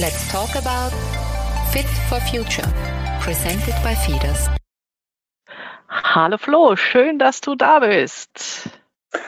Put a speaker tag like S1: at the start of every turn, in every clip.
S1: Let's talk about Fit for Future, presented by Fides.
S2: Hallo Flo, schön, dass du da bist.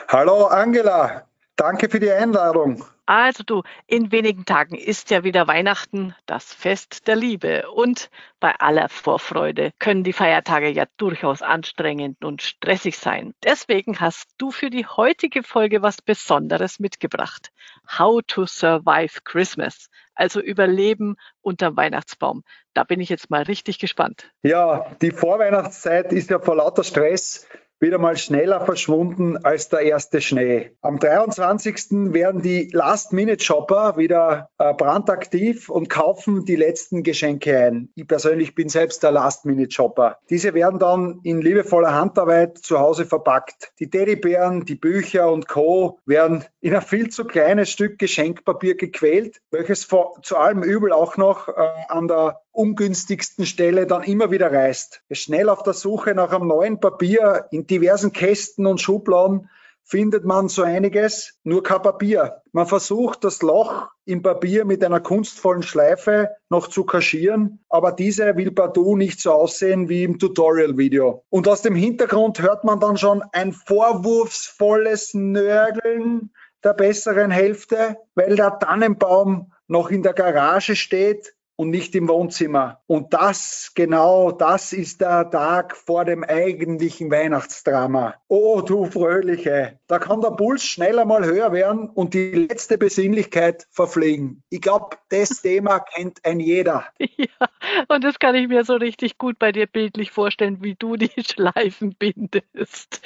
S3: Hallo Angela, danke für die Einladung.
S2: Also du, in wenigen Tagen ist ja wieder Weihnachten, das Fest der Liebe. Und bei aller Vorfreude können die Feiertage ja durchaus anstrengend und stressig sein. Deswegen hast du für die heutige Folge was Besonderes mitgebracht. How to Survive Christmas. Also Überleben unterm Weihnachtsbaum. Da bin ich jetzt mal richtig gespannt.
S3: Ja, die Vorweihnachtszeit ist ja vor lauter Stress wieder mal schneller verschwunden als der erste Schnee. Am 23. werden die Last-Minute-Shopper wieder äh, brandaktiv und kaufen die letzten Geschenke ein. Ich persönlich bin selbst der Last-Minute-Shopper. Diese werden dann in liebevoller Handarbeit zu Hause verpackt. Die Teddybären, die Bücher und Co. werden in ein viel zu kleines Stück Geschenkpapier gequält, welches vor, zu allem Übel auch noch äh, an der ungünstigsten Stelle dann immer wieder reißt. Schnell auf der Suche nach einem neuen Papier in diversen Kästen und Schubladen findet man so einiges, nur kein Papier. Man versucht, das Loch im Papier mit einer kunstvollen Schleife noch zu kaschieren, aber diese will partout nicht so aussehen wie im Tutorial-Video. Und aus dem Hintergrund hört man dann schon ein vorwurfsvolles Nörgeln der besseren Hälfte, weil der Tannenbaum noch in der Garage steht und nicht im Wohnzimmer. Und das, genau das ist der Tag vor dem eigentlichen Weihnachtsdrama. Oh, du Fröhliche, da kann der Puls schneller mal höher werden und die letzte Besinnlichkeit verfliegen. Ich glaube, das Thema kennt ein jeder.
S2: Ja, und das kann ich mir so richtig gut bei dir bildlich vorstellen, wie du die Schleifen bindest.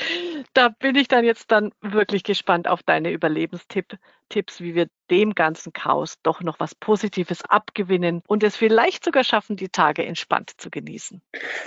S2: Da bin ich dann jetzt dann wirklich gespannt auf deine Überlebenstipps Tipps, wie wir dem ganzen Chaos doch noch was Positives abgewinnen und es vielleicht sogar schaffen, die Tage entspannt zu genießen.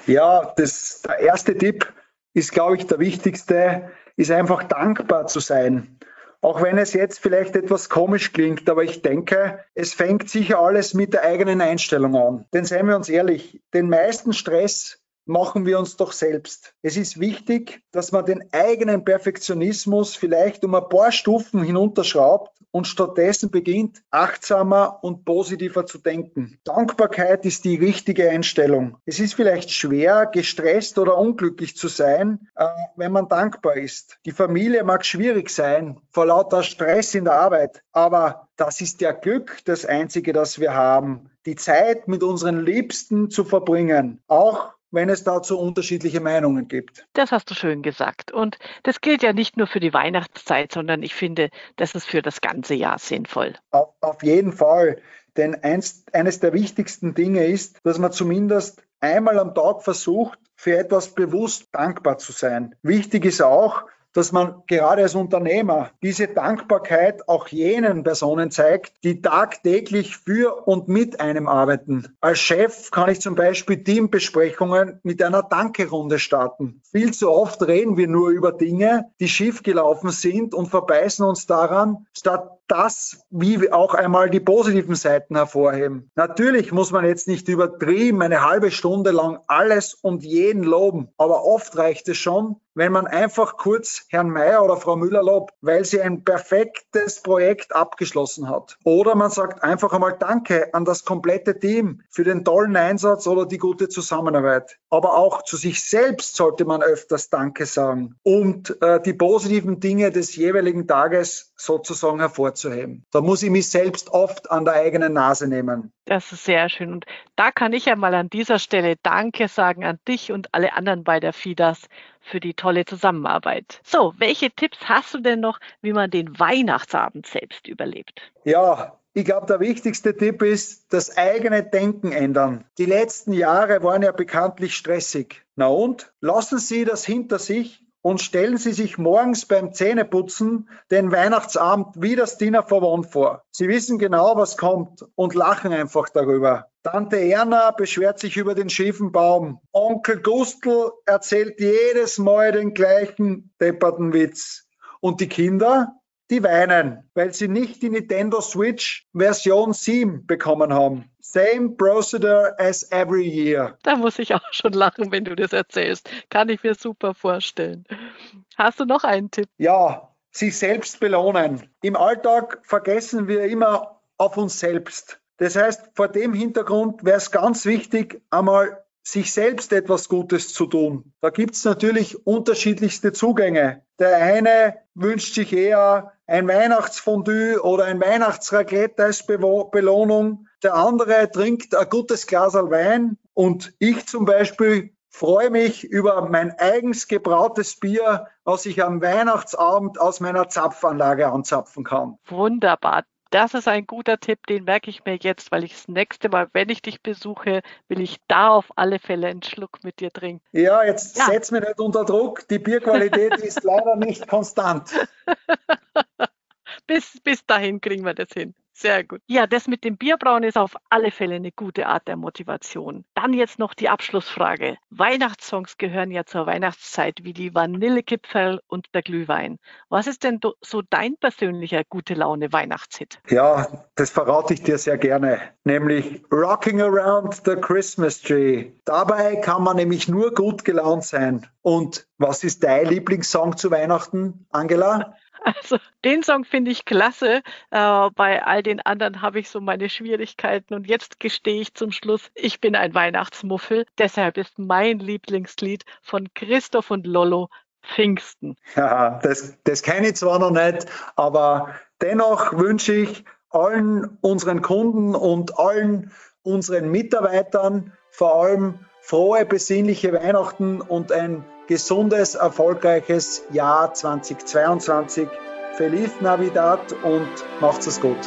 S3: Ja, das, der erste Tipp ist, glaube ich, der wichtigste, ist einfach dankbar zu sein. Auch wenn es jetzt vielleicht etwas komisch klingt, aber ich denke, es fängt sicher alles mit der eigenen Einstellung an. Denn seien wir uns ehrlich, den meisten Stress machen wir uns doch selbst. Es ist wichtig, dass man den eigenen Perfektionismus vielleicht um ein paar Stufen hinunterschraubt und stattdessen beginnt, achtsamer und positiver zu denken. Dankbarkeit ist die richtige Einstellung. Es ist vielleicht schwer, gestresst oder unglücklich zu sein, äh, wenn man dankbar ist. Die Familie mag schwierig sein, vor lauter Stress in der Arbeit, aber das ist ja Glück, das Einzige, das wir haben. Die Zeit mit unseren Liebsten zu verbringen, auch wenn es dazu unterschiedliche Meinungen gibt.
S2: Das hast du schön gesagt. Und das gilt ja nicht nur für die Weihnachtszeit, sondern ich finde, das ist für das ganze Jahr sinnvoll.
S3: Auf, auf jeden Fall. Denn eins, eines der wichtigsten Dinge ist, dass man zumindest einmal am Tag versucht, für etwas bewusst dankbar zu sein. Wichtig ist auch, dass man gerade als Unternehmer diese Dankbarkeit auch jenen Personen zeigt, die tagtäglich für und mit einem arbeiten. Als Chef kann ich zum Beispiel Teambesprechungen mit einer Dankerunde starten. Viel zu oft reden wir nur über Dinge, die schiefgelaufen sind und verbeißen uns daran, statt das wie auch einmal die positiven Seiten hervorheben. Natürlich muss man jetzt nicht übertrieben eine halbe Stunde lang alles und jeden loben, aber oft reicht es schon, wenn man einfach kurz Herrn Mayer oder Frau Müller lobt, weil sie ein perfektes Projekt abgeschlossen hat. Oder man sagt einfach einmal Danke an das komplette Team für den tollen Einsatz oder die gute Zusammenarbeit. Aber auch zu sich selbst sollte man öfters Danke sagen und äh, die positiven Dinge des jeweiligen Tages sozusagen hervorzuheben. Da muss ich mich selbst oft an der eigenen Nase nehmen.
S2: Das ist sehr schön. Und da kann ich ja mal an dieser Stelle Danke sagen an dich und alle anderen bei der FIDAS für die tolle Zusammenarbeit. So, welche Tipps hast du denn noch, wie man den Weihnachtsabend selbst überlebt?
S3: Ja, ich glaube, der wichtigste Tipp ist, das eigene Denken ändern. Die letzten Jahre waren ja bekanntlich stressig. Na und? Lassen Sie das hinter sich und stellen Sie sich morgens beim Zähneputzen den Weihnachtsabend wie das Dinner for One vor. Sie wissen genau, was kommt und lachen einfach darüber. Tante Erna beschwert sich über den schiefen Baum. Onkel Gustl erzählt jedes Mal den gleichen depperten Witz. Und die Kinder, die weinen, weil sie nicht die Nintendo Switch Version 7 bekommen haben. Same procedure as every year.
S2: Da muss ich auch schon lachen, wenn du das erzählst. Kann ich mir super vorstellen. Hast du noch einen Tipp?
S3: Ja, sich selbst belohnen. Im Alltag vergessen wir immer auf uns selbst. Das heißt, vor dem Hintergrund wäre es ganz wichtig, einmal sich selbst etwas Gutes zu tun. Da gibt es natürlich unterschiedlichste Zugänge. Der eine wünscht sich eher ein Weihnachtsfondue oder ein Weihnachtsraclette als Belohnung. Der andere trinkt ein gutes Glas Wein und ich zum Beispiel freue mich über mein eigens gebrautes Bier, was ich am Weihnachtsabend aus meiner Zapfanlage anzapfen kann.
S2: Wunderbar. Das ist ein guter Tipp, den merke ich mir jetzt, weil ich das nächste Mal, wenn ich dich besuche, will ich da auf alle Fälle einen Schluck mit dir trinken.
S3: Ja, jetzt ja. setz mich nicht unter Druck. Die Bierqualität ist leider nicht konstant.
S2: bis, bis dahin kriegen wir das hin. Sehr gut. Ja, das mit dem Bierbrauen ist auf alle Fälle eine gute Art der Motivation. Dann jetzt noch die Abschlussfrage. Weihnachtssongs gehören ja zur Weihnachtszeit wie die Vanillekipferl und der Glühwein. Was ist denn so dein persönlicher gute Laune Weihnachtshit?
S3: Ja, das verrate ich dir sehr gerne. Nämlich Rocking Around the Christmas Tree. Dabei kann man nämlich nur gut gelaunt sein. Und was ist dein Lieblingssong zu Weihnachten, Angela?
S2: Also den Song finde ich klasse. Äh, bei all den anderen habe ich so meine Schwierigkeiten. Und jetzt gestehe ich zum Schluss, ich bin ein Weihnachtsmuffel. Deshalb ist mein Lieblingslied von Christoph und Lollo Pfingsten.
S3: Ja, das, das kenne ich zwar noch nicht, aber dennoch wünsche ich allen unseren Kunden und allen unseren Mitarbeitern vor allem frohe, besinnliche Weihnachten und ein gesundes, erfolgreiches Jahr 2022. Feliz Navidad und macht's es gut.